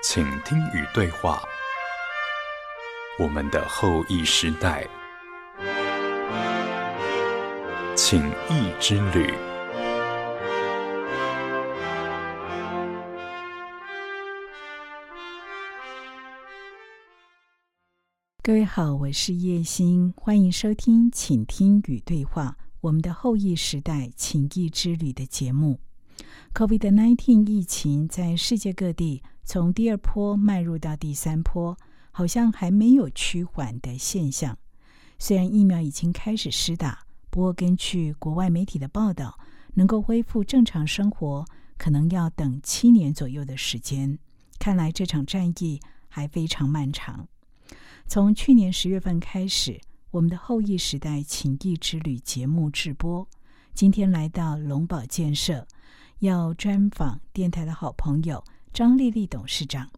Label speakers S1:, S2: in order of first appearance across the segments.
S1: 请听与对话，我们的后裔时代，请益之旅。
S2: 各位好，我是叶欣，欢迎收听《请听与对话》我们的后裔时代情谊之旅的节目。COVID-19 疫情在世界各地从第二波迈入到第三波，好像还没有趋缓的现象。虽然疫苗已经开始施打，不过根据国外媒体的报道，能够恢复正常生活可能要等七年左右的时间。看来这场战役还非常漫长。从去年十月份开始，我们的后羿时代情谊之旅节目直播。今天来到龙宝建设，要专访电台的好朋友张丽丽董事长。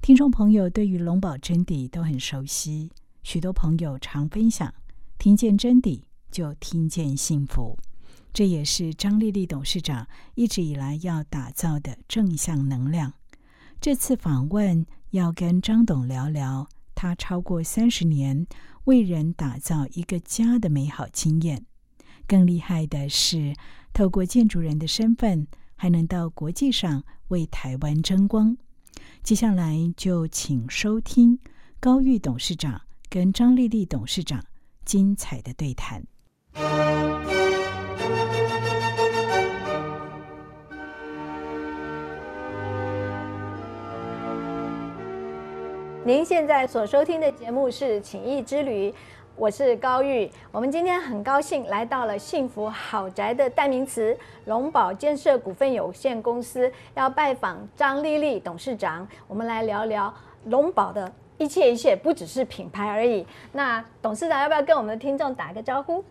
S2: 听众朋友对于龙宝真谛都很熟悉，许多朋友常分享：听见真谛就听见幸福。这也是张丽丽董事长一直以来要打造的正向能量。这次访问要跟张董聊聊。他超过三十年为人打造一个家的美好经验，更厉害的是，透过建筑人的身份，还能到国际上为台湾争光。接下来就请收听高玉董事长跟张丽丽董事长精彩的对谈。
S3: 您现在所收听的节目是《情谊之旅》，我是高玉。我们今天很高兴来到了幸福豪宅的代名词龙宝建设股份有限公司，要拜访张丽丽董事长。我们来聊聊龙宝的一切一切，不只是品牌而已。那董事长要不要跟我们的听众打个招呼？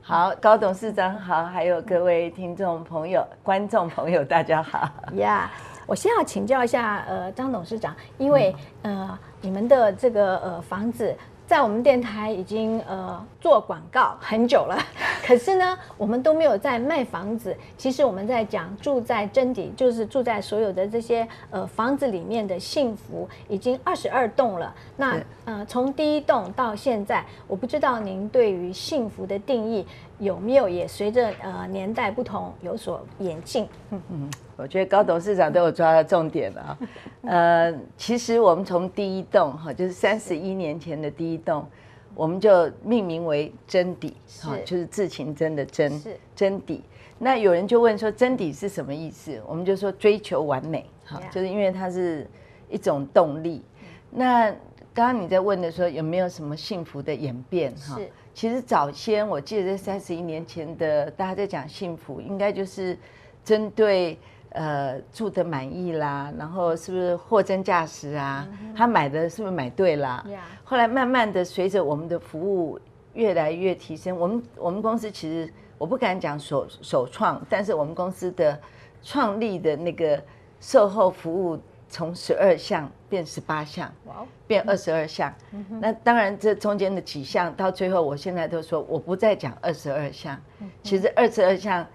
S4: 好，高董事长好，还有各位听众朋友、观众朋友，大家好。
S3: 呀，我先要请教一下，呃，张董事长，因为呃。你们的这个呃房子在我们电台已经呃做广告很久了，可是呢，我们都没有在卖房子。其实我们在讲住在真底，就是住在所有的这些呃房子里面的幸福，已经二十二栋了。那呃从第一栋到现在，我不知道您对于幸福的定义有没有也随着呃年代不同有所演进？
S4: 嗯嗯。我觉得高董事长都有抓到重点了啊，呃，其实我们从第一栋哈，就是三十一年前的第一栋，我们就命名为真底，哈，就是至情真的真，真底。那有人就问说，真底是什么意思？我们就说追求完美，哈，就是因为它是一种动力。那刚刚你在问的时候，有没有什么幸福的演变？哈，其实早先我记得在三十一年前的大家在讲幸福，应该就是针对。呃，住的满意啦，然后是不是货真价实啊？他买的是不是买对啦？后来慢慢的，随着我们的服务越来越提升，我们我们公司其实我不敢讲首首创，但是我们公司的创立的那个售后服务从十二项变十八项，变二十二项。那当然这中间的几项到最后，我现在都说我不再讲二十二项，其实二十二项。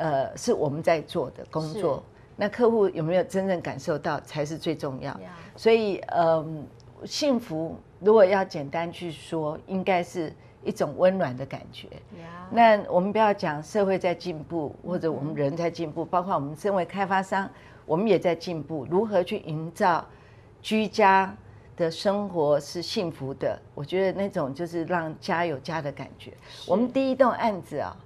S4: 呃，是我们在做的工作，那客户有没有真正感受到才是最重要。所以，嗯，幸福如果要简单去说，应该是一种温暖的感觉。那我们不要讲社会在进步，或者我们人在进步，包括我们身为开发商，我们也在进步。如何去营造居家的生活是幸福的？我觉得那种就是让家有家的感觉。我们第一栋案子啊。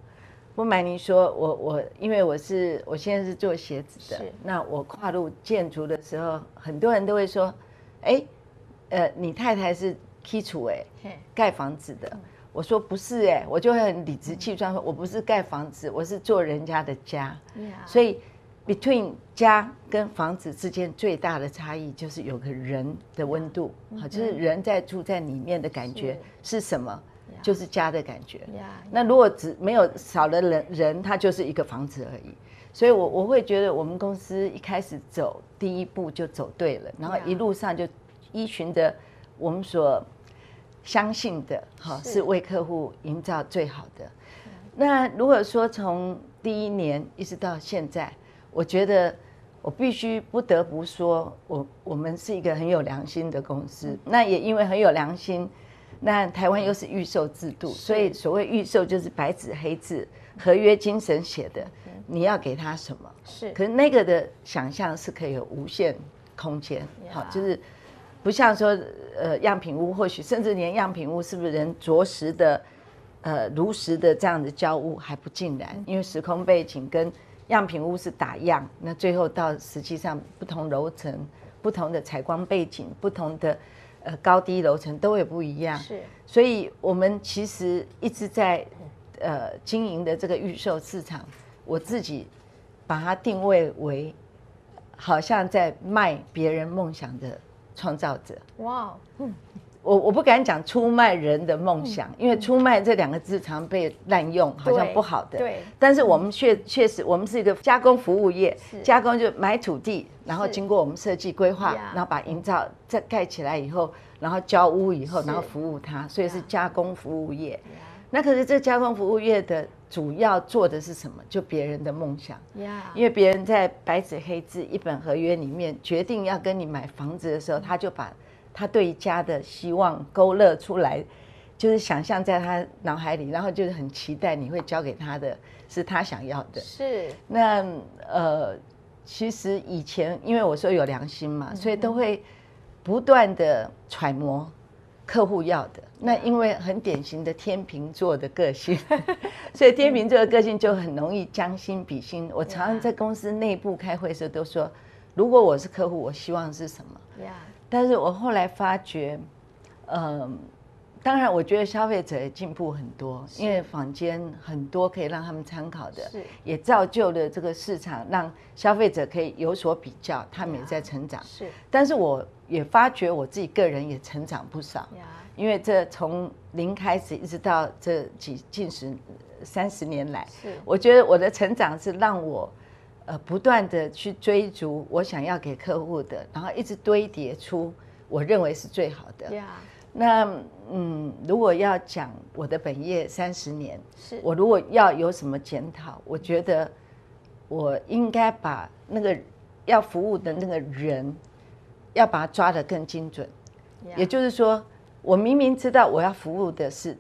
S4: 不瞒您说，我我因为我是我现在是做鞋子的，那我跨入建筑的时候，很多人都会说，哎，呃，你太太是基础哎，盖房子的。我说不是哎，我就会很理直气壮说，我不是盖房子，我是做人家的家。所以，between 家跟房子之间最大的差异就是有个人的温度，好，就是人在住在里面的感觉是什么。就是家的感觉。那如果只没有少了人，人他就是一个房子而已。所以，我我会觉得我们公司一开始走第一步就走对了，然后一路上就依循着我们所相信的，哈，是为客户营造最好的。那如果说从第一年一直到现在，我觉得我必须不得不说，我我们是一个很有良心的公司。那也因为很有良心，那台湾又是预售制度，所以所谓预售就是白纸黑字、合约精神写的，你要给他什么？
S3: 是，
S4: 可是那个的想象是可以有无限空间，好，就是不像说呃样品屋，或许甚至连样品屋是不是人着实的呃如实的这样的交屋还不尽然，因为时空背景跟样品屋是打样，那最后到实际上不同楼层、不同的采光背景、不同的呃高低楼层都会不一样，
S3: 是，
S4: 所以我们其实一直在呃经营的这个预售市场，我自己把它定位为好像在卖别人梦想的创造者。
S3: 哇，
S4: 我我不敢讲出卖人的梦想，因为出卖这两个字常被滥用，好像不好的。
S3: 对。
S4: 但是我们确确实，我们是一个加工服务业，加工就买土地，然后经过我们设计规划，然后把营造再盖起来以后，然后交屋以后，然后服务它，所以是加工服务业。那可是这加工服务业的主要做的是什么？就别人的梦想。因为别人在白纸黑字一本合约里面决定要跟你买房子的时候，他就把。他对家的希望勾勒出来，就是想象在他脑海里，然后就是很期待你会教给他的是他想要的。
S3: 是。
S4: 那呃，其实以前因为我说有良心嘛，所以都会不断的揣摩客户要的。那因为很典型的天秤座的个性，所以天秤座的个性就很容易将心比心。我常常在公司内部开会时候都说，如果我是客户，我希望是什么？但是我后来发觉，嗯，当然，我觉得消费者也进步很多，因为坊间很多可以让他们参考的，也造就了这个市场，让消费者可以有所比较，他们也在成长。
S3: 是，
S4: 但是我也发觉我自己个人也成长不少，因为这从零开始一直到这几近十三十年来，是，我觉得我的成长是让我。呃，不断的去追逐我想要给客户的，然后一直堆叠出我认为是最好的。那嗯，如果要讲我的本业三十年，是我如果要有什么检讨，我觉得我应该把那个要服务的那个人，要把他抓得更精准。也就是说，我明明知道我要服务的是。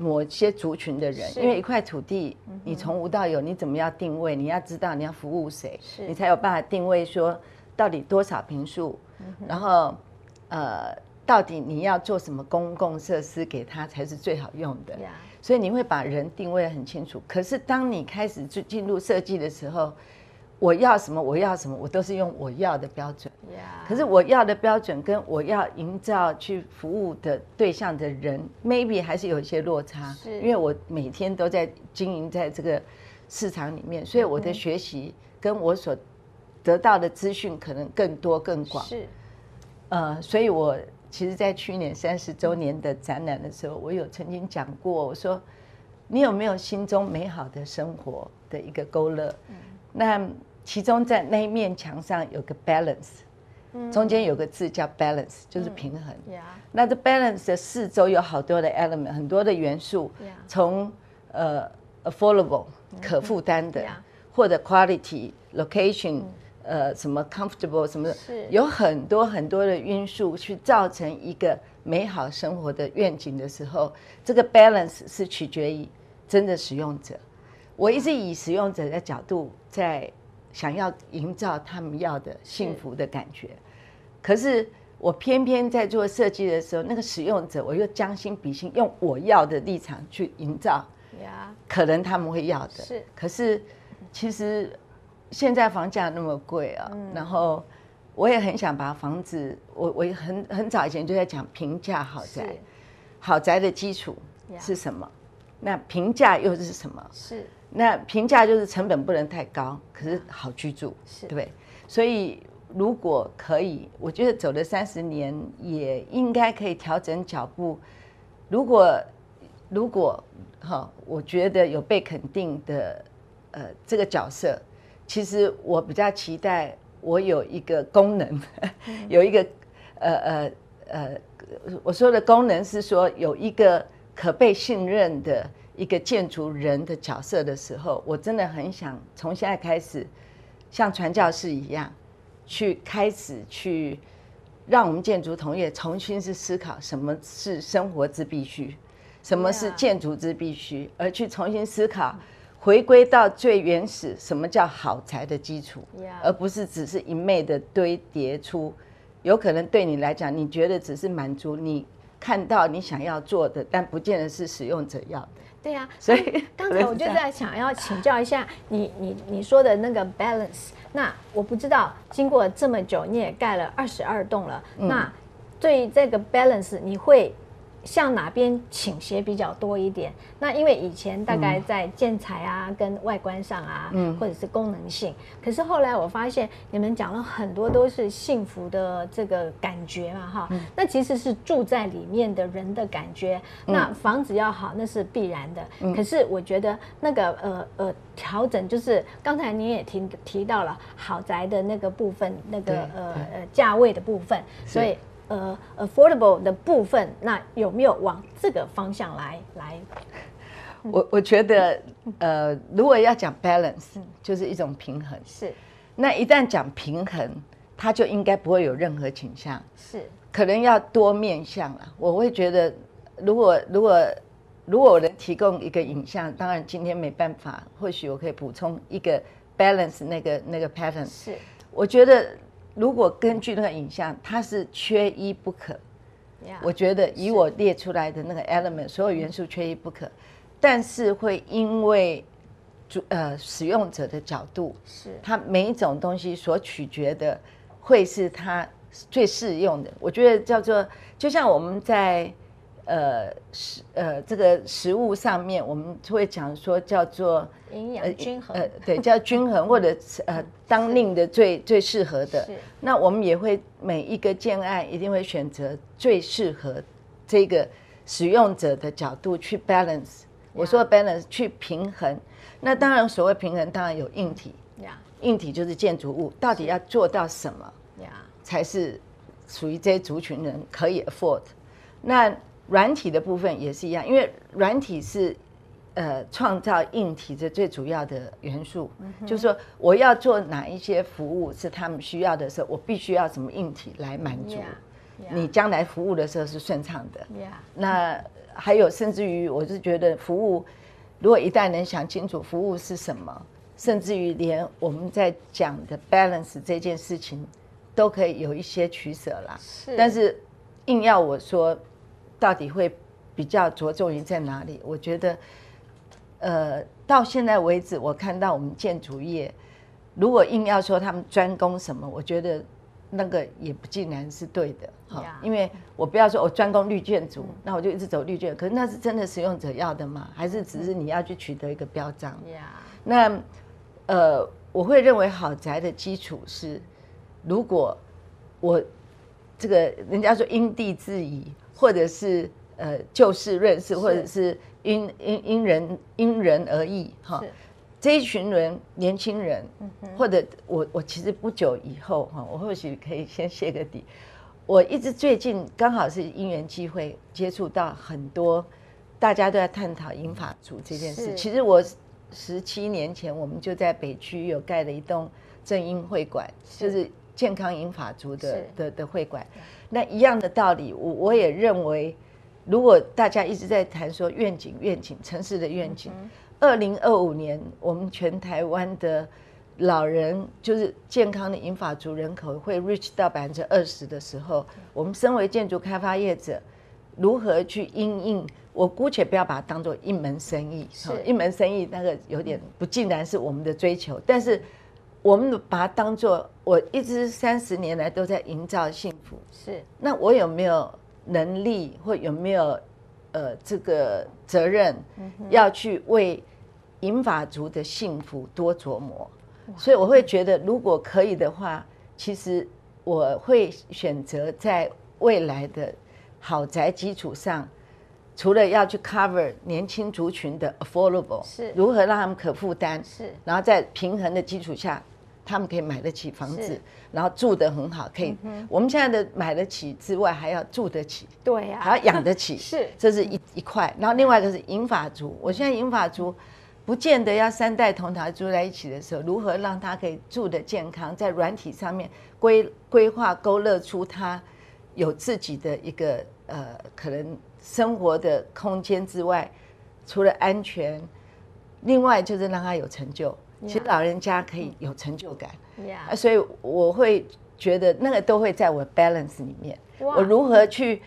S4: 某些族群的人，因为一块土地，你从无到有，你怎么样定位？你要知道你要服务谁，你才有办法定位说到底多少平数，然后呃，到底你要做什么公共设施给他才是最好用的。所以你会把人定位很清楚。可是当你开始就进入设计的时候，我要什么？我要什么？我都是用我要的标准。可是我要的标准跟我要营造去服务的对象的人，maybe 还是有一些落差。因为我每天都在经营在这个市场里面，所以我的学习跟我所得到的资讯可能更多更广。是。呃，所以我其实，在去年三十周年的展览的时候，我有曾经讲过，我说你有没有心中美好的生活的一个勾勒？那其中在那一面墙上有个 balance，中间有个字叫 balance，就是平衡。那这 balance 的四周有好多的 element，很多的元素，从呃 affordable 可负担的，或者 quality location，呃什么 comfortable 什么的，有很多很多的因素去造成一个美好生活的愿景的时候，这个 balance 是取决于真的使用者。我一直以使用者的角度在。想要营造他们要的幸福的感觉，可是我偏偏在做设计的时候，那个使用者我又将心比心，用我要的立场去营造，可能他们会要的。是，可是其实现在房价那么贵啊，然后我也很想把房子，我我很很早以前就在讲平价豪宅，豪宅的基础是什么？那平价又是什么？是。那评价就是成本不能太高，可是好居住，是对。所以如果可以，我觉得走了三十年，也应该可以调整脚步。如果如果哈，我觉得有被肯定的呃这个角色，其实我比较期待我有一个功能，有一个呃呃呃，我说的功能是说有一个可被信任的。一个建筑人的角色的时候，我真的很想从现在开始，像传教士一样，去开始去让我们建筑同业重新去思考什么是生活之必须，什么是建筑之必须，而去重新思考。回归到最原始，什么叫好材的基础而不是只是一昧的堆叠出，有可能对你来讲，你觉得只是满足你看到你想要做的，但不见得是使用者要的。
S3: 对呀、
S4: 所以
S3: 刚 才我就在想要请教一下你，你你说的那个 balance，那我不知道经过这么久，你也盖了二十二栋了，
S4: 嗯。
S3: 那对于这个 balance 你会向哪边倾斜比较多一点？那因为以前大概在建材啊、跟外观上啊，
S4: 嗯
S3: 或者是功能性，可是后来我发现你们讲了很多都是幸福的这个感觉嘛，哈，
S4: 嗯
S3: 那其实是住在里面的人的感觉。
S4: 嗯
S3: 那房子要好，那是必然的。可是我觉得那个呃呃调整，就是刚才您也提提到了豪宅的那个部分，那个呃呃价位的部分，所以。呃，affordable 的部分，那有没有往这个方向来来？
S4: 我我觉得，呃，如果要讲 balance，就是一种平衡。
S3: 是
S4: 那一旦讲平衡，它就应该不会有任何倾向，
S3: 是
S4: 可能要多面向了。我会觉得，如果如果如果我能提供一个影像，当然今天没办法，或许我可以补充一个 balance 那个那个 pattern。
S3: 是
S4: 我觉得如果根据那个影像，它是缺一不可。
S3: 呀
S4: 我觉得以我列出来的那个 element，所有元素缺一不可，但是会因为主呃使用者的角度，
S3: 是
S4: 它每一种东西所取决的会是它最适用的。我觉得叫做就像我们在呃食呃这个食物上面，我们会讲说叫做
S3: 营养均衡
S4: 呃，对，叫均衡或者是呃当令的最最适合的
S3: 是。
S4: 那我们也会每一个建案一定会选择最适合这个使用者的角度去 balance。我说 balance 去平衡，那当然所谓平衡，当然有硬体，
S3: 呀
S4: 硬体就是建筑物，到底要做到什么
S3: 呀
S4: 才是属于这些族群人可以 afford？那软体的部分也是一样，因为软体是呃创造硬体的最主要的元素，就是说我要做哪一些服务是他们需要的时候，我必须要什么硬体来满足。
S3: Yeah，
S4: 你将来服务的时候是顺畅的。
S3: 呀
S4: 那还有，甚至于我是觉得服务，如果一旦能想清楚服务是什么，甚至于连我们在讲的 balance 这件事情，都可以有一些取舍啦。
S3: 是。
S4: 但是硬要我说，到底会比较着重于在哪里？我觉得，呃，到现在为止，我看到我们建筑业，如果硬要说他们专攻什么，我觉得那个也不尽然是对的。哈
S3: Yeah
S4: 因为我不要说我专攻绿建筑，那我就一直走绿建筑，可是那是真的使用者要的吗？还是只是你要去取得一个标章？
S3: 呀
S4: 那呃，我会认为豪宅的基础是，如果我这个人家说因地制宜，或者是呃就事论事，或者是因因因人因人而异哈。这一群人年轻人，或者我我其实不久以后哈，我或许可以先卸个底。我一直最近刚好是因缘机会接触到很多大家都在探讨英法族这件事。其实我十七年前我们就在北区有盖了一栋正英会馆，就是健康银发族的的的会馆。那一样的道理，我我也认为，如果大家一直在谈说愿景、愿景、城市的愿景，二零二五年我们全台湾的老人就是健康的银发族人口会 reach 到百分之二十的时候，我们身为建筑开发业者，如何去应应？我姑且不要把它当做一门生意，一门生意那个有点不尽然是我们的追求，但是我们把它当做我一直三十年来都在营造幸福，
S3: 是。
S4: 那我有没有能力或有没有呃这个责任，要去为银法族的幸福多琢磨？所以我会觉得，如果可以的话，其实我会选择在未来的豪宅基础上，除了要去 cover 年轻族群的 affordable，
S3: 是。
S4: 如何让他们可负担，
S3: 是。
S4: 然后在平衡的基础下，他们可以买得起房子，然后住得很好，可以。我们现在的买得起之外，还要住得起，
S3: 对呀，
S4: 还要养得起，
S3: 是。
S4: 这是一一块。然后另外一个是银发族，我现在银发族不见得要三代同堂住在一起的时候，如何让他可以住的健康，在软体上面规规划勾勒出他有自己的一个呃可能生活的空间之外，除了安全，另外就是让他有成就。其实老人家可以有成就感，啊，所以我会觉得那个都会在我 balance 里面。我如何去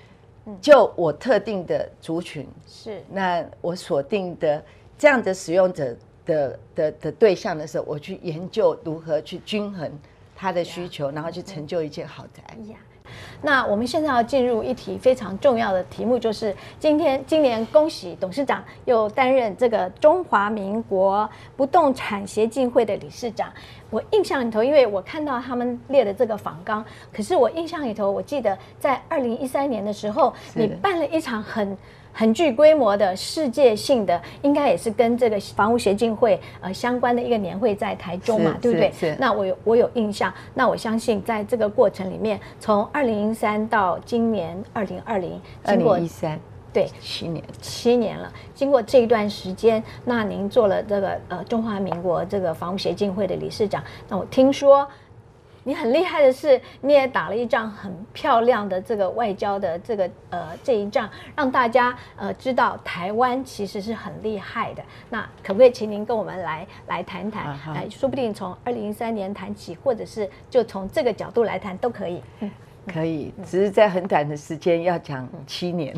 S4: 就我特定的族群
S3: 是。
S4: 那我锁定的这样的使用者的的的对象的时候，我去研究如何去均衡他的需求，然后去成就一件豪宅。
S3: 那我们现在要进入一题非常重要的题目，就是今天今年恭喜董事长又担任这个中华民国不动产协进会的理事长。我印象里头，因为我看到他们列的这个访纲，可是我印象里头，我记得在二零一三年的时候，你办了一场很。很具规模的世界性的，应该也是跟这个房屋协进会呃相关的一个年会在台中嘛，对不对？
S4: 是。
S3: 那我有我有印象，那我相信在这个过程里面，从二零一三到今年二零二零，
S4: 二零一三，
S3: 对，
S4: 七年，
S3: 七年了。经过这一段时间，那您做了这个呃中华民国这个房屋协进会的理事长，那我听说。你很厉害的是，你也打了一仗很漂亮的这个外交的这个呃这一仗，让大家呃知道台湾其实是很厉害的。那可不可以请您跟我们来来谈谈？哎，说不定从二零一三年谈起，或者是就从这个角度来谈都可以。
S4: 可以，只是在很短的时间要讲七年。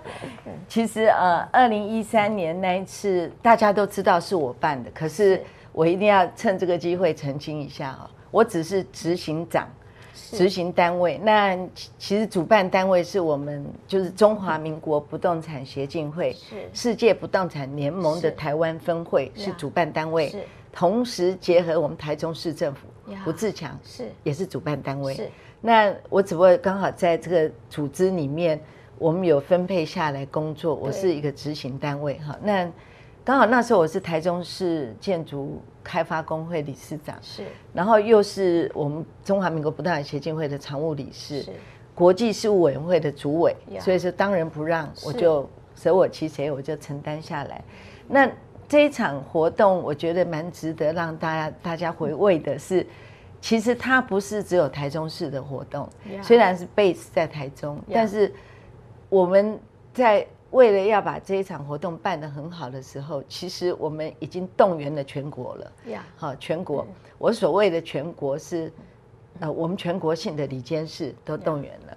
S4: 其实呃，二零一三年那一次大家都知道是我办的，可是我一定要趁这个机会澄清一下哦。我只是执行长，执行单位。那其实主办单位是我们，就是中华民国不动产协进会，是世界不动产联盟的台湾分会是主办单位，同时结合我们台中市政府胡志强是也是主办单位。是那我只不过刚好在这个组织里面，我们有分配下来工作，我是一个执行单位哈。那刚好那时候我是台中市建筑开发工会理事长，是，然后又是我们中华民国不动产协进会的常务理事，是，国际事务委员会的主委，所以说当仁不让，我就舍我其谁，我就承担下来。那这一场活动，我觉得蛮值得让大家大家回味的是，其实它不是只有台中市的活动，虽然是 base 在台中，但是我们在。为了要把这一场活动办得很好的时候，其实我们已经动员了全国了。呀，好，全国，我所谓的全国是，呃，我们全国性的里监事都动员了。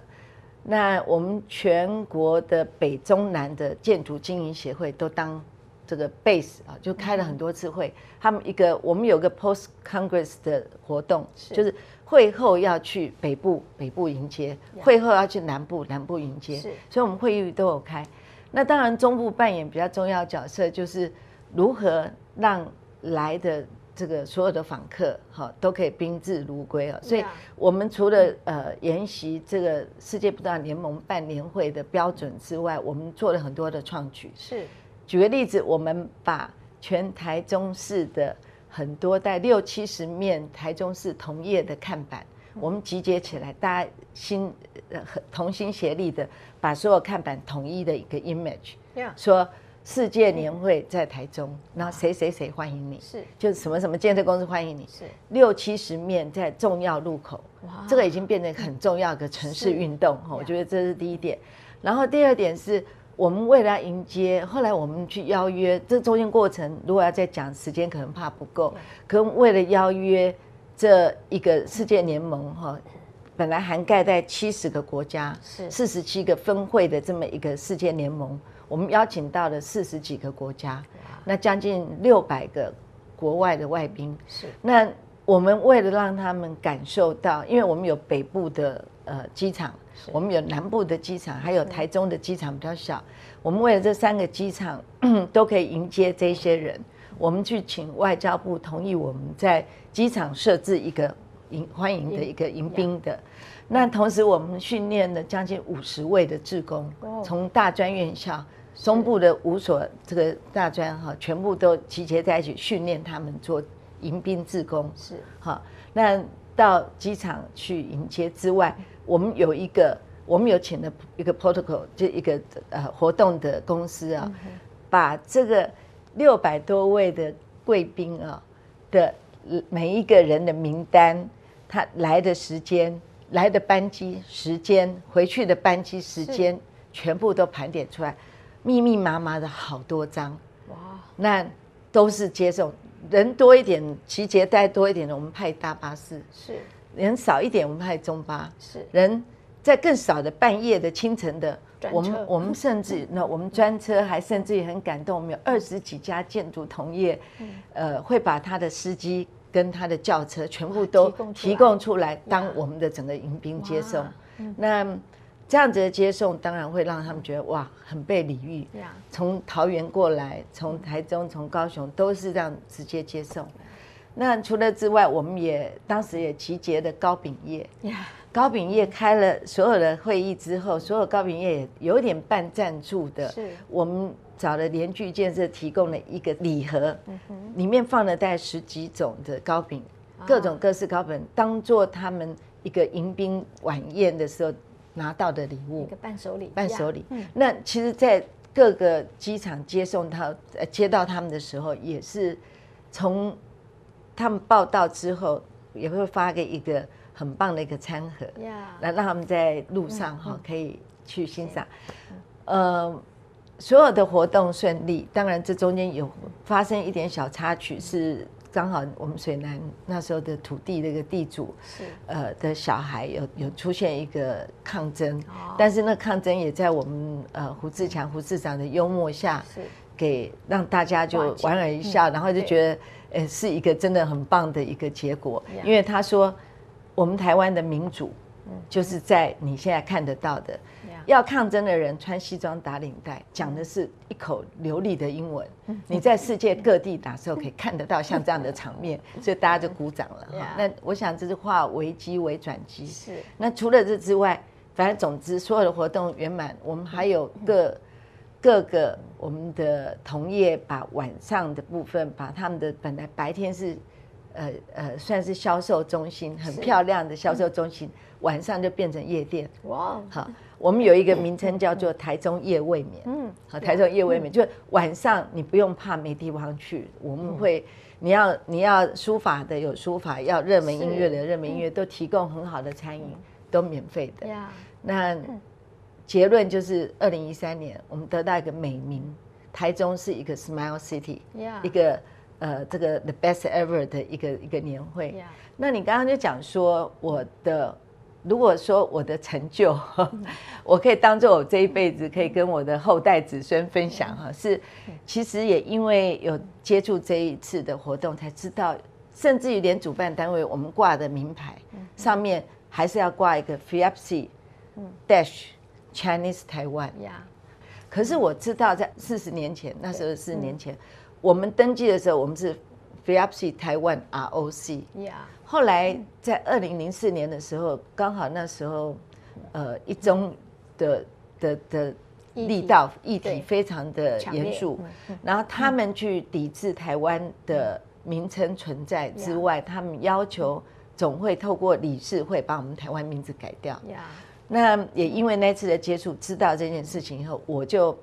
S4: 那我们全国的北中南的建筑经营协会都当这个 base 啊，就开了很多次会。他们一个，我们有个 post congress 的活动，就是会后要去北部，北部迎接；会后要去南部，南部迎接。所以我们会议都有开。那当然，中部扮演比较重要角色，就是如何让来的这个所有的访客，哈，都可以宾至如归啊。所以，我们除了呃沿袭这个世界不动产联盟办年会的标准之外，我们做了很多的创举。是，举个例子，我们把全台中市的很多带六七十面台中市同业的看板。我们集结起来，大家心呃同心协力的，把所有看板统一的一个 image，说世界年会在台中，然后谁谁谁欢迎你，是，就是什么什么建设公司欢迎你，是。六七十面在重要路口，哇，这个已经变成很重要的城市运动哈，我觉得这是第一点。然后第二点是我们为了迎接，后来我们去邀约，这中间过程如果要再讲时间，可能怕不够，可为了邀约。这一个世界联盟哈，本来涵盖在七十个国家，是四十七个分会的这么一个世界联盟，我们邀请到了四十几个国家，那将近六百个国外的外宾。是那我们为了让他们感受到，因为我们有北部的呃机场，我们有南部的机场，还有台中的机场比较小，我们为了这三个机场 都可以迎接这些人。我们去请外交部同意我们在机场设置一个迎欢迎的一个迎宾的，那同时我们训练了将近五十位的志工，从大专院校、中部的五所这个大专哈，全部都集结在一起训练他们做迎宾志工。是哈，那到机场去迎接之外，我们有一个，我们有请了一个 protocol，就一个呃活动的公司啊，把这个。六百多位的贵宾啊的每一个人的名单，他来的时间、来的班机时间、回去的班机时间，全部都盘点出来，密密麻麻的好多张。哇！那都是接送，人多一点、集结带多一点的，我们派大巴士；
S3: 是
S4: 人少一点，我们派中巴；
S3: 是
S4: 人在更少的半夜的、清晨的。我们我们甚至那我们专车还甚至也很感动，我们有二十几家建筑同业，呃，会把他的司机跟他的轿车全部都提供出来当我们的整个迎宾接送。那这样子的接送当然会让他们觉得哇，很被礼遇。从桃园过来，从台中、从高雄都是这样直接接送。那除了之外，我们也当时也集结的糕饼业。糕饼业开了所有的会议之后，所有糕饼业也有点半赞助的。是，我们找了联聚建设提供了一个礼盒，里面放了大概十几种的糕饼，各种各式糕饼，当做他们一个迎宾晚宴的时候拿到的礼物，
S3: 一个伴手礼。
S4: 伴手礼。那其实，在各个机场接送他呃、接到他们的时候，也是从他们报道之后，也会发给一个。很棒的一个餐盒，来让他们在路上哈可以去欣赏。呃，所有的活动顺利，当然这中间有发生一点小插曲，是刚好我们水南那时候的土地那个地主是。呃的小孩有有出现一个抗争，但是那抗争也在我们呃胡志强胡市长的幽默下，是。给让大家就莞尔一笑，然后就觉得呃是一个真的很棒的一个结果，因为他说。我们台湾的民主，就是在你现在看得到的，要抗争的人穿西装打领带，讲的是一口流利的英文。你在世界各地哪时候可以看得到 像这样的场面，所以大家就鼓掌了。那我想这是化危机为转机。是。那除了这之外，反正总之所有的活动圆满，我们还有各各个我们的同业把晚上的部分，把他们的本来白天是。呃呃，算是销售中心，很漂亮的销售中心，晚上就变成夜店。哇，好，我们有一个名称叫做台中夜未眠。嗯，好，台中夜未眠，就晚上你不用怕没地方去，我们会，你要你要书法的有书法，要热门音乐的热门音乐，都提供很好的餐饮，都免费的。那结论就是，二零一三年我们得到一个美名，台中是一个 Smile City，一个。呃，这个 the best ever 的一个一个年会，那你刚刚就讲说我的，如果说我的成就，我可以当做我这一辈子可以跟我的后代子孙分享哈，是其实也因为有接触这一次的活动，才知道，甚至于连主办单位我们挂的名牌上面还是要挂一个 f i a p s i dash Chinese Taiwan，可是我知道在四十年前，那时候四十年前。我们登记的时候，我们是 f i a p s i 台湾 ROC。后来在二零零四年的时候，刚好那时候，呃，一中的的的力道议题非常的严肃，然后他们去抵制台湾的名称存在之外，他们要求总会透过理事会把我们台湾名字改掉。那也因为那次的接触，知道这件事情以后，我就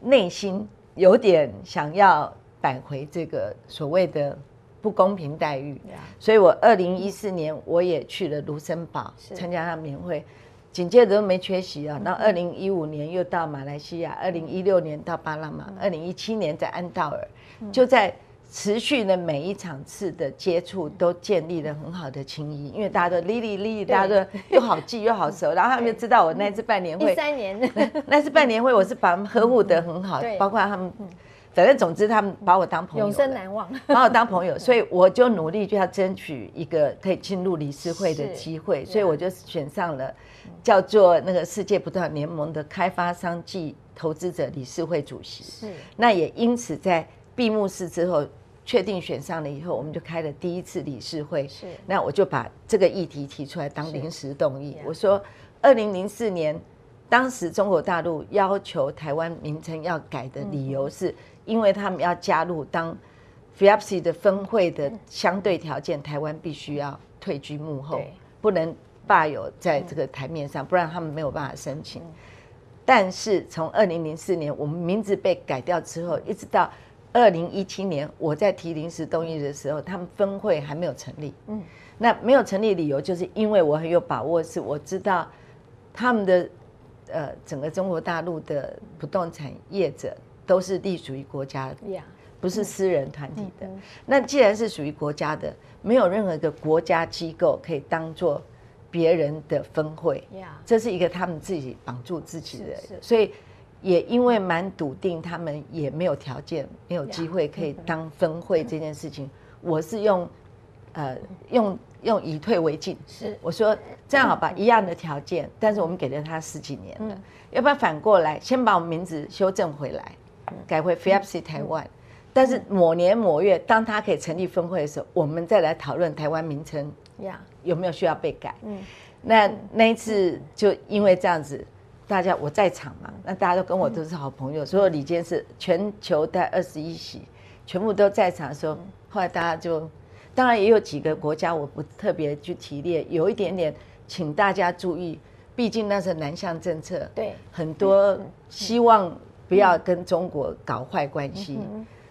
S4: 内心。有点想要返回这个所谓的不公平待遇，所以我二零一四年我也去了卢森堡参加他们年会，紧接着都没缺席啊。那二零一五年又到马来西亚，二零一六年到巴拿马，二零一七年在安道尔，就在持续的每一场次的接触都建立了很好的情谊，因为大家都哩哩哩，大家都又好记又好熟，然后他们就知道我那次 办年会，
S3: 三年，
S4: 那次办年会我是把他们呵护得很好，包括他们。反正总之，他们把我当朋友，
S3: 永生难忘。
S4: 把我当朋友，所以我就努力就要争取一个可以进入理事会的机会，所以我就选上了叫做那个世界不断联盟的开发商暨投资者理事会主席。是，那也因此在闭幕式之后确定选上了以后，我们就开了第一次理事会。是，那我就把这个议题提出来当临时动议。我说，二零零四年当时中国大陆要求台湾名称要改的理由是。因为他们要加入当 f i a p s i 的分会的相对条件，台湾必须要退居幕后，不能霸有在这个台面上，不然他们没有办法申请。但是从二零零四年我们名字被改掉之后，一直到二零一七年我在提临时动议的时候，他们分会还没有成立。嗯，那没有成立理由就是因为我很有把握，是我知道他们的呃整个中国大陆的不动产业者都是隶属于国家的，不是私人团体的。那既然是属于国家的，没有任何一个国家机构可以当做别人的分会，这是一个他们自己绑住自己的，所以。也因为蛮笃定，他们也没有条件、没有机会可以当分会这件事情，我是用，呃，用用以退为进。
S3: 是，
S4: 我说这样好吧，一样的条件，但是我们给了他十几年了，要不要反过来，先把我们名字修正回来，改回 FIAPC 台湾，但是某年某月，当他可以成立分会的时候，我们再来讨论台湾名称有没有需要被改。嗯，那那一次就因为这样子。大家我在场嘛，那大家都跟我都是好朋友，所有里监是全球带二十一席，全部都在场的时候，后来大家就，当然也有几个国家我不特别去提列，有一点点请大家注意，毕竟那是南向政策，
S3: 对，
S4: 很多希望不要跟中国搞坏关系，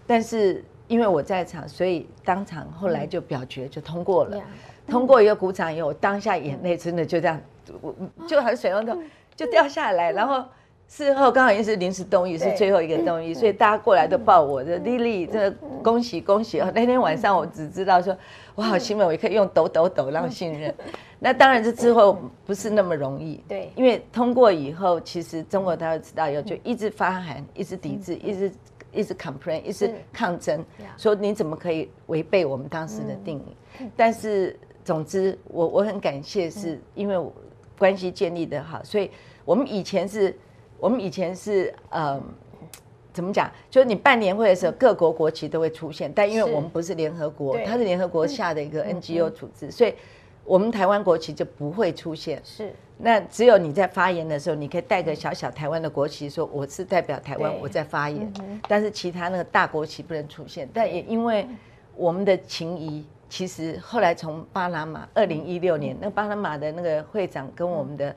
S4: 但是因为我在场，所以当场后来就表决就通过了，通过一个鼓掌以后，当下眼泪真的就这样，我就很水龙头。就掉下来，然后事后刚好也是临时动议，是最后一个动议，所以大家过来都抱我，这丽丽，这恭喜恭喜！那天晚上我只知道说，我好兴奋，我可以用抖抖抖让信任。那当然，这之后不是那么容易，
S3: 对，
S4: 因为通过以后，其实中国他会知道以后，就一直发函，一直抵制，一直一直 complain，一直抗争，说你怎么可以违背我们当时的定义？但是总之，我我很感谢，是因为关系建立的好，所以。我们以前是，我们以前是，呃，怎么讲？就是你办年会的时候，各国国旗都会出现，但因为我们不是联合国，它是联合国下的一个 NGO 组织，所以我们台湾国旗就不会出现。
S3: 是，
S4: 那只有你在发言的时候，你可以带个小小台湾的国旗，说我是代表台湾，我在发言。但是其他那个大国旗不能出现。但也因为我们的情谊，其实后来从巴拿马，二零一六年，那巴拿马的那个会长跟我们的。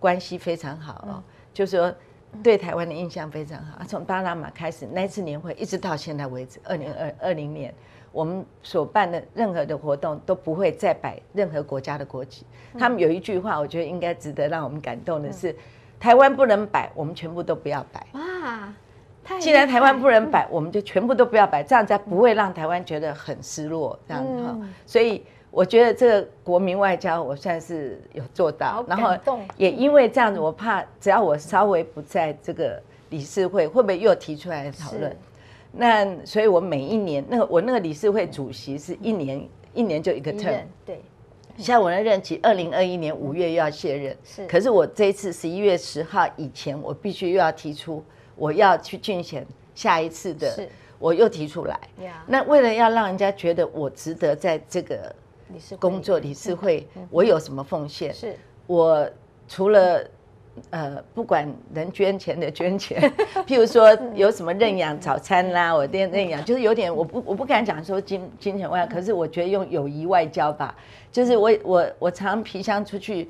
S4: 关系非常好哦，就是说对台湾的印象非常好。从巴拿马开始那次年会，一直到现在为止，二零二二零年，我们所办的任何的活动都不会再摆任何国家的国旗。他们有一句话，我觉得应该值得让我们感动的是：台湾不能摆，我们全部都不要摆。哇！既然台湾不能摆，我们就全部都不要摆，这样才不会让台湾觉得很失落。这样哈，所以。我觉得这个国民外交，我算是有做到。
S3: 然后
S4: 也因为这样子，我怕只要我稍微不在这个理事会，会不会又提出来讨论？那所以，我每一年那个我那个理事会主席是一年一年就一个 term。
S3: 对。
S4: 像我的任期，二零二一年五月又要卸任。是。可是我这一次十一月十号以前，我必须又要提出我要去竞选下一次的，我又提出来。那为了要让人家觉得我值得在这个。工作理事会，我有什么奉献？
S3: 是
S4: 我除了呃，不管能捐钱的捐钱，譬如说有什么认养早餐啦，我认认养，就是有点我不我不敢讲说金金钱外，可是我觉得用友谊外交吧，就是我我我常皮箱出去。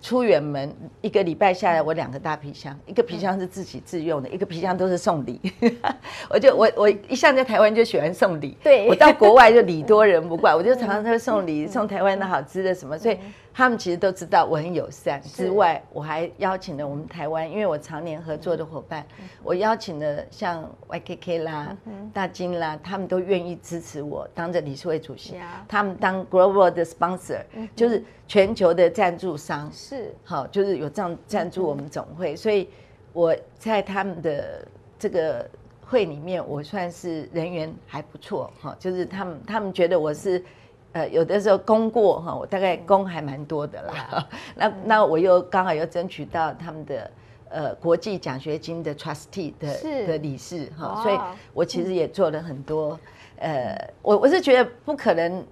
S4: 出远门一个礼拜下来，我两个大皮箱，一个皮箱是自己自用的，一个皮箱都是送礼。我就我我一向在台湾就喜欢送礼，
S3: 对
S4: 我到国外就礼多人不怪，我就常常会送礼，送台湾的好吃的什么，所以。他们其实都知道我很友善，之外我还邀请了我们台湾，因为我常年合作的伙伴，我邀请了像 YKK 啦、大金啦，他们都愿意支持我当着理事会主席，他们当 Global 的 sponsor，就是全球的赞助商，
S3: 是。
S4: 好，就是有这样赞助我们总会，所以我在他们的这个会里面，我算是人缘还不错，哈，就是他们他们觉得我是。呃，有的时候功过哈，我大概功还蛮多的啦。那那我又刚好又争取到他们的呃国际奖学金的 trustee 的的理事哈，所以我其实也做了很多。呃，我我是觉得不可能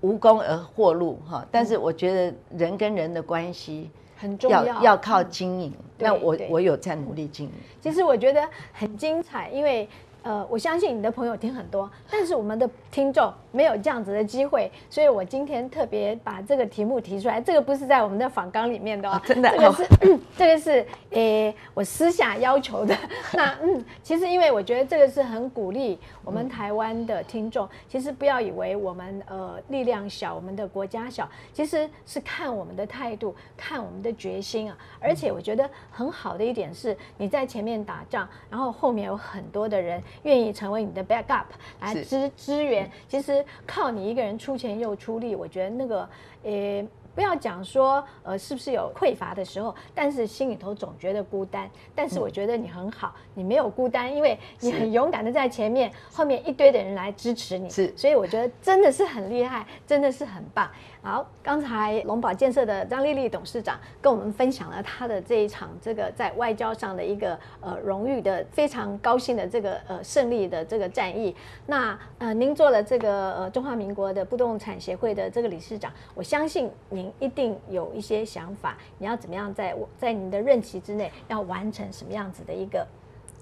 S4: 无功而获禄哈，但是我觉得人跟人的关系
S3: 很重要，
S4: 要靠经营。那我我有在努力经营。
S3: 其实我觉得很精彩，因为。呃，我相信你的朋友听很多，但是我们的听众没有这样子的机会，所以我今天特别把这个题目提出来。这个不是在我们的访纲里面的哦，
S4: 真的，
S3: 这个是 这个是诶，我私下要求的。那嗯，其实因为我觉得这个是很鼓励我们台湾的听众，其实不要以为我们呃力量小，我们的国家小，其实是看我们的态度，看我们的决心啊。而且我觉得很好的一点是，你在前面打仗，然后后面有很多的人。愿意成为你的 backup 来支支援，其实靠你一个人出钱又出力，我觉得那个，呃。不要讲说，呃，是不是有匮乏的时候？但是心里头总觉得孤单。但是我觉得你很好，你没有孤单，因为你很勇敢的在前面，后面一堆的人来支持你。
S4: 是，
S3: 所以我觉得真的是很厉害，真的是很棒。好，刚才龙宝建设的张丽丽董事长跟我们分享了他的这一场这个在外交上的一个呃荣誉的非常高兴的这个呃胜利的这个战役。那呃，您做了这个呃中华民国的不动产协会的这个理事长，我相信您。一定有一些想法，你要怎么样在在你的任期之内要完成什么样子的一个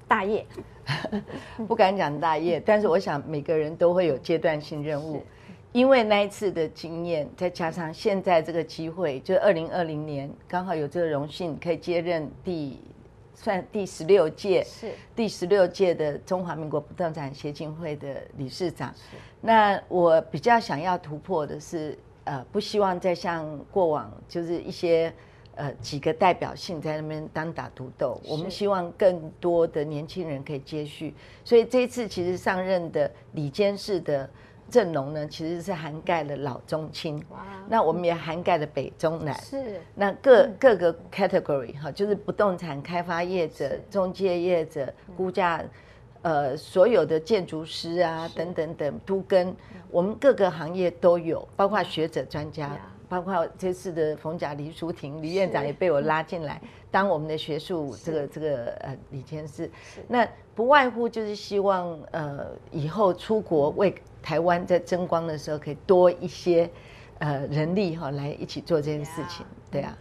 S3: 大业？
S4: 不敢讲大业，但是我想每个人都会有阶段性任务，因为那一次的经验，再加上现在这个机会，就二零二零年刚好有这个荣幸可以接任第算第十六届
S3: 是
S4: 第十六届的中华民国不动产协进会的理事长。那我比较想要突破的是。呃，不希望再像过往，就是一些呃几个代表性在那边单打独斗。我们希望更多的年轻人可以接续。所以这一次其实上任的李监事的阵容呢，其实是涵盖了老中青。哇！那我们也涵盖了北中南。
S3: 是。
S4: 那各各个 category 哈，就是不动产开发业者、中介业者、估价。呃，所有的建筑师啊，等等等，都跟我们各个行业都有，包括学者专家，包括这次的冯甲黎淑婷李院长也被我拉进来当我们的学术这个这个呃李监事。那不外乎就是希望呃以后出国为台湾在争光的时候，可以多一些呃人力哈来一起做这件事情，对啊。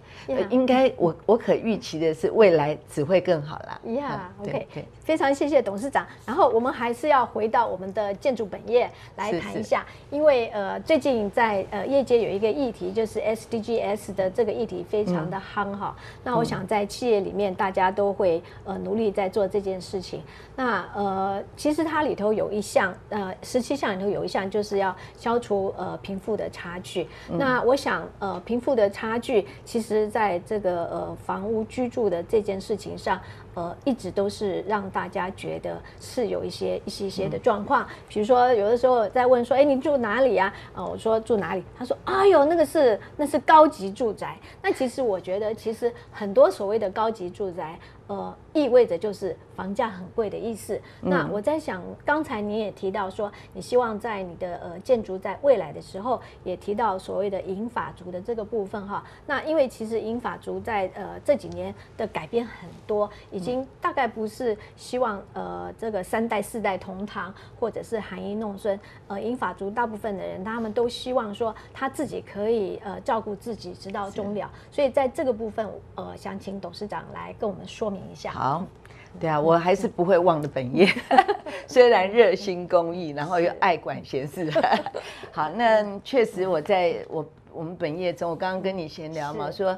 S4: 应该我我可预期的是未来只会更好啦。
S3: 呀，OK，非常谢谢董事长。然后我们还是要回到我们的建筑本业来谈一下，因为呃最近在呃业界有一个议题，就是 SDGs 的这个议题非常的夯哈。那我想在企业里面大家都会呃努力在做这件事情。那呃其实它里头有一项呃十七项里头有一项就是要消除呃贫富的差距。那我想呃贫富的差距其实。在这个呃房屋居住的这件事情上，呃，一直都是让大家觉得是有一些一些些的状况。比如说，有的时候在问说：“哎，你住哪里呀？”啊，我说住哪里？他说：“哎呦，那个是那是高级住宅。”那其实我觉得，其实很多所谓的高级住宅。呃，意味着就是房价很贵的意思。那我在想，刚才你也提到说，你希望在你的呃建筑在未来的时候，也提到所谓的银法族的这个部分哈。那因为其实银法族在呃这几年的改变很多，已经大概不是希望呃这个三代四代同堂，或者是含饴弄孙。呃，银法族大部分的人，他们都希望说他自己可以呃照顾自己直到终了。所以在这个部分，呃，想请董事长来跟我们说明。一下
S4: 好，对啊，我还是不会忘的本业，虽然热心公益，然后又爱管闲事。好，那确实我在我我们本业中，我刚刚跟你闲聊嘛，说，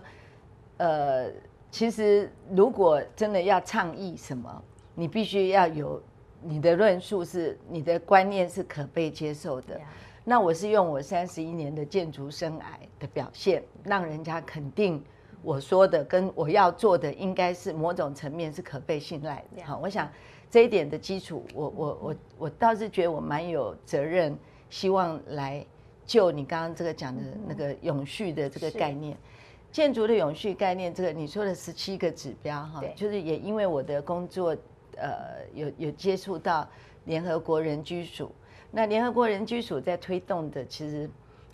S4: 呃，其实如果真的要倡议什么，你必须要有你的论述是你的观念是可被接受的。那我是用我三十一年的建筑生涯的表现，让人家肯定。我说的跟我要做的，应该是某种层面是可被信赖的。好，我想这一点的基础，我我我我倒是觉得我蛮有责任，希望来就你刚刚这个讲的那个永续的这个概念，建筑的永续概念，这个你说的十七个指标哈，就是也因为我的工作，呃，有有接触到联合国人居署，那联合国人居署在推动的，其实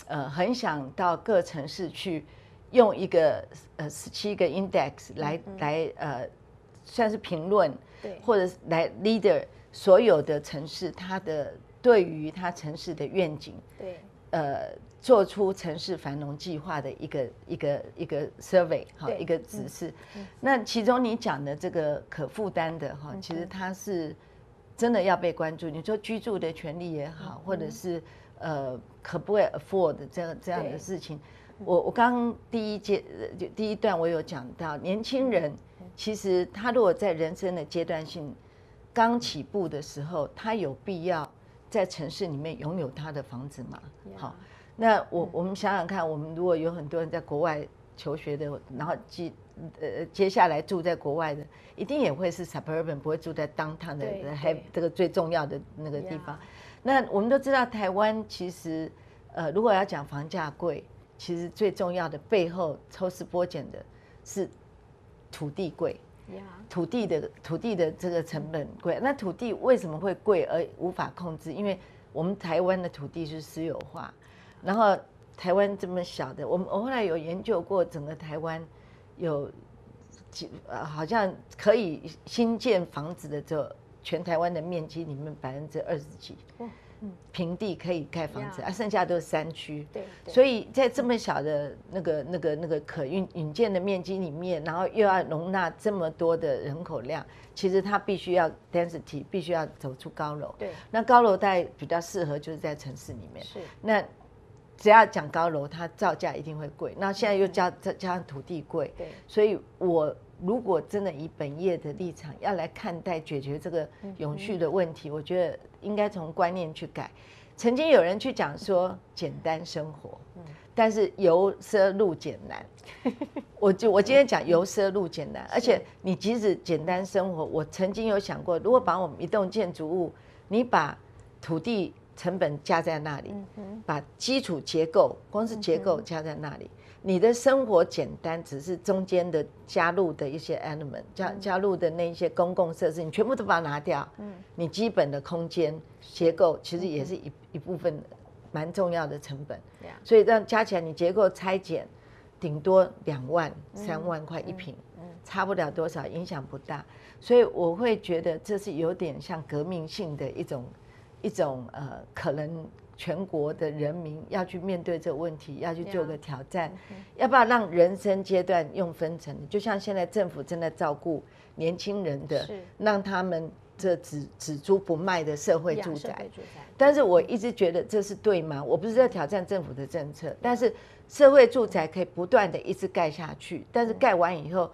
S4: 呃很想到各城市去。用一个呃十七个 index 来来呃算是评论，
S3: 对，
S4: 或者来 leader 所有的城市，它的对于它城市的愿景，
S3: 对，
S4: 呃，做出城市繁荣计划的一个一个一个 survey 哈一个指示。那其中你讲的这个可负担的哈，其实它是真的要被关注。你说居住的权利也好，或者是呃可不可以 afford 这样这样的事情，我我刚刚第一阶就第一段我有讲到，年轻人其实他如果在人生的阶段性刚起步的时候，他有必要在城市里面拥有他的房子吗？好，那我我们想想看，我们如果有很多人在国外求学的，然后接呃接下来住在国外的，一定也会是 suburban，不会住在 downtown 的
S3: 对
S4: 还
S3: 对。
S4: 这个最重要的那个地方。那我们都知道，台湾其实呃，如果要讲房价贵，其实最重要的背后抽丝剥茧的是土地贵。
S3: 呀，
S4: 土地的土地的这个成本贵，那土地为什么会贵而无法控制？因为我们台湾的土地是私有化，然后台湾这么小的，我们我后来有研究过整个台湾有几呃好像可以新建房子的这全台湾的面积里面百分之二十几
S3: 哇，
S4: 平地可以盖房子，
S3: 呀
S4: 啊，剩下都是山区。
S3: 对，
S4: 所以在这么小的那个、那个、那个可运引建的面积里面，然后又要容纳这么多的人口量，其实它必须要 density，必须要走出高楼。
S3: 对
S4: 那高楼带比较适合就是在城市里面。
S3: 是
S4: 那只要讲高楼，它造价一定会贵。那现在又加加加上土地贵，
S3: 对
S4: 所以我如果真的以本业的立场要来看待解决这个永续的问题，我觉得应该从观念去改。曾经有人去讲说简单生活，但是由奢入俭难。我就我今天讲由奢入俭难，而且你即使简单生活，我曾经有想过，如果把我们一栋建筑物，你把土地成本加在那里，把基础结构，光是结构加在那里，你的生活简单，只是中间的加入的一些 element，加加入的那一些公共设施，你全部都把它拿掉，嗯。你基本的空间结构其实也是一一部分蛮重要的成本，
S3: 呀
S4: 所以这样加起来，你结构拆减，顶多两万、三万块一平，差不了多少，影响不大。所以我会觉得这是有点像革命性的一种一种呃，可能全国的人民要去面对这个问题，要去做个挑战，要不要让人生阶段用分成的？就像现在政府正在照顾年轻人的
S3: 是，
S4: 让他们这只只租不卖的社会住宅。但是我一直觉得这是对吗？我不是在挑战政府的政策，但是社会住宅可以不断的一直盖下去，但是盖完以后，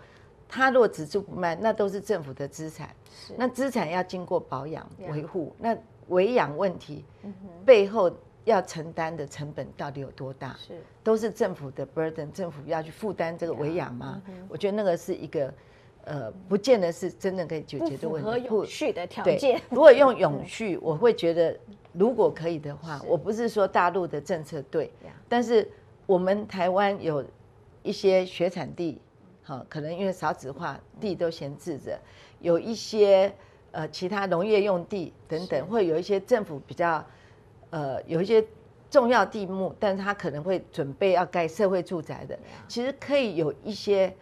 S4: 它如果只租不卖，那都是政府的资产，
S3: 是。
S4: 那资产要经过保养维护，那维养问题背后要承担的成本到底有多大？
S3: 是
S4: 都是政府的 burden，政府要去负担这个维养吗？我觉得那个是一个呃，不见得是真正可以解
S3: 不
S4: 决的问题。
S3: 永续的条件，
S4: 如果用永续，我会觉得如果可以的话，我不是说大陆的政策对但是我们台湾有一些学产地，好，可能因为少子化，地都闲置着，有一些呃其他农业用地等等，会有一些政府比较呃有一些重要地目，但是他可能会准备要盖社会住宅的，其实可以有一些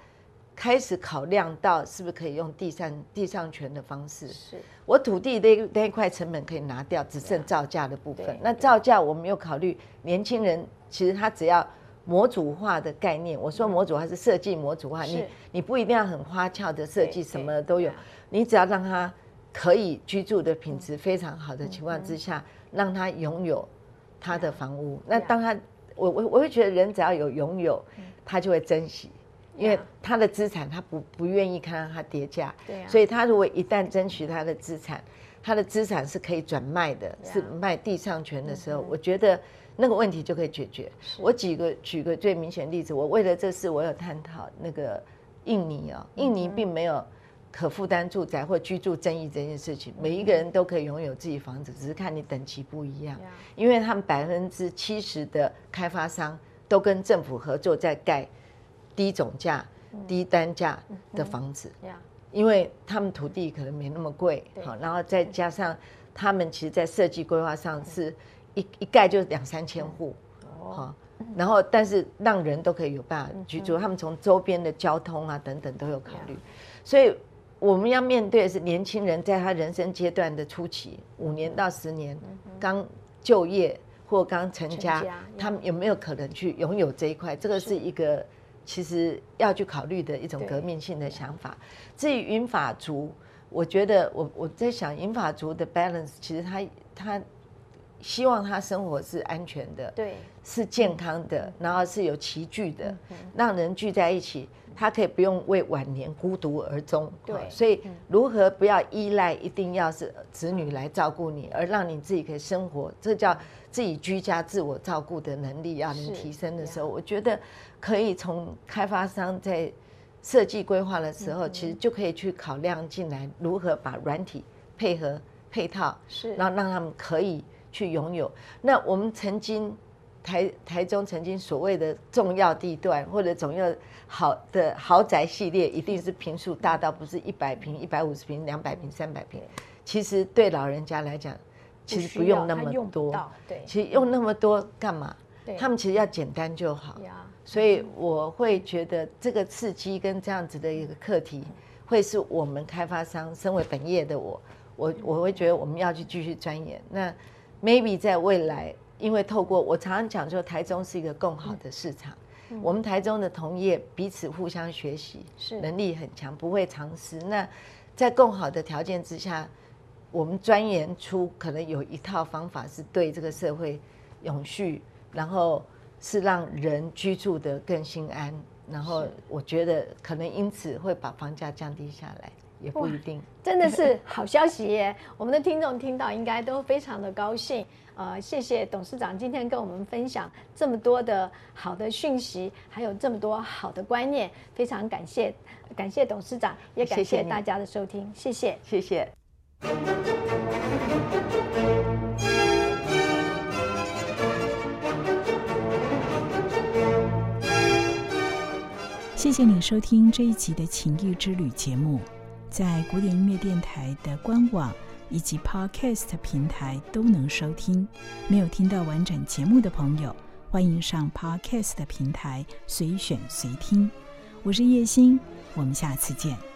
S4: 开始考量到是不是可以用地上地上权的方式。
S3: 是。
S4: 我土地那那一块成本可以拿掉，只剩造价的部分。那造价我们又考虑年轻人，其实他只要模组化的概念。我说模组化是设计模组化，你你不一定要很花俏的设计，什么都有，你只要让他可以居住的品质非常好的情况之下，让他拥有他的房屋。那当他我我我会觉得人只要有拥有，他就会珍惜。因为他的资产，他不不愿意看到它跌价，
S3: 对啊。
S4: 所以他如果一旦争取他的资产，他的资产是可以转卖的，是卖地上权的时候，我觉得那个问题就可以解决。我举个举个最明显的例子，我为了这事，我有探讨那个印尼哦，印尼并没有可负担住宅或居住正义这件事情，每一个人都可以拥有自己房子，只是看你等级不一样。因为他们百分之七十的开发商都跟政府合作在盖低总价、低单价的房子。因为他们土地可能没那么贵，好，然后再加上他们其实，在设计规划上是一一盖就两三千户，
S3: 哦。
S4: 好，然后但是让人都可以有办法居住，他们从周边的交通啊等等都有考虑，所以我们要面对的是年轻人在他人生阶段的初期，五年到十年刚就业或刚成家他们有没有可能去拥有这一块？这个是。一个其实要去考虑的一种革命性的想法。至于云法族，我觉得我我在想云法族的 balance，其实他他希望他生活是安全的，
S3: 对，
S4: 是健康的，然后是有齐聚的，让人聚在一起，他可以不用为晚年孤独而终。
S3: 对
S4: 好所以如何不要依赖一定要是子女来照顾你，而让你自己可以生活，这叫自己居家自我照顾的能力要能提升的时候，我觉得可以从开发商在设计规划的时候，其实就可以去考量进来如何把软体配合配套，
S3: 是
S4: 然后让他们可以去拥有。那我们曾经台台中曾经所谓的重要地段或者总要好的豪宅系列，一定是平数大到不是一百平、一百五十平、两百平、三百平。其实对老人家来讲，其实不用那么多。
S3: 对，
S4: 其实用那么多干嘛？他们其实要简单就好。所以我会觉得这个刺激跟这样子的一个课题，会是我们开发商身为本业的我，我我会觉得我们要去继续钻研。那 maybe 在未来，因为透过我常常讲，说台中是一个更好的市场，我们台中的同业彼此互相学习，
S3: 是
S4: 能力很强，不会藏私。那在更好的条件之下，我们钻研出可能有一套方法是对这个社会永续，然后是让人居住的更心安。然后我觉得可能因此会把房价降低下来，也不一定。
S3: 真的是好消息耶！我们的听众听到应该都非常的高兴。呃，谢谢董事长今天跟我们分享这么多的好的讯息，还有这么多好的观念，非常感谢，感谢董事长，也感谢大家的收听，谢谢。
S4: 谢谢。
S2: 谢谢你收听这一集的情谊之旅节目，在古典音乐电台的官网以及 Podcast 平台都能收听。没有听到完整节目的朋友，欢迎上 Podcast 平台随选随听。我是叶欣，我们下次见。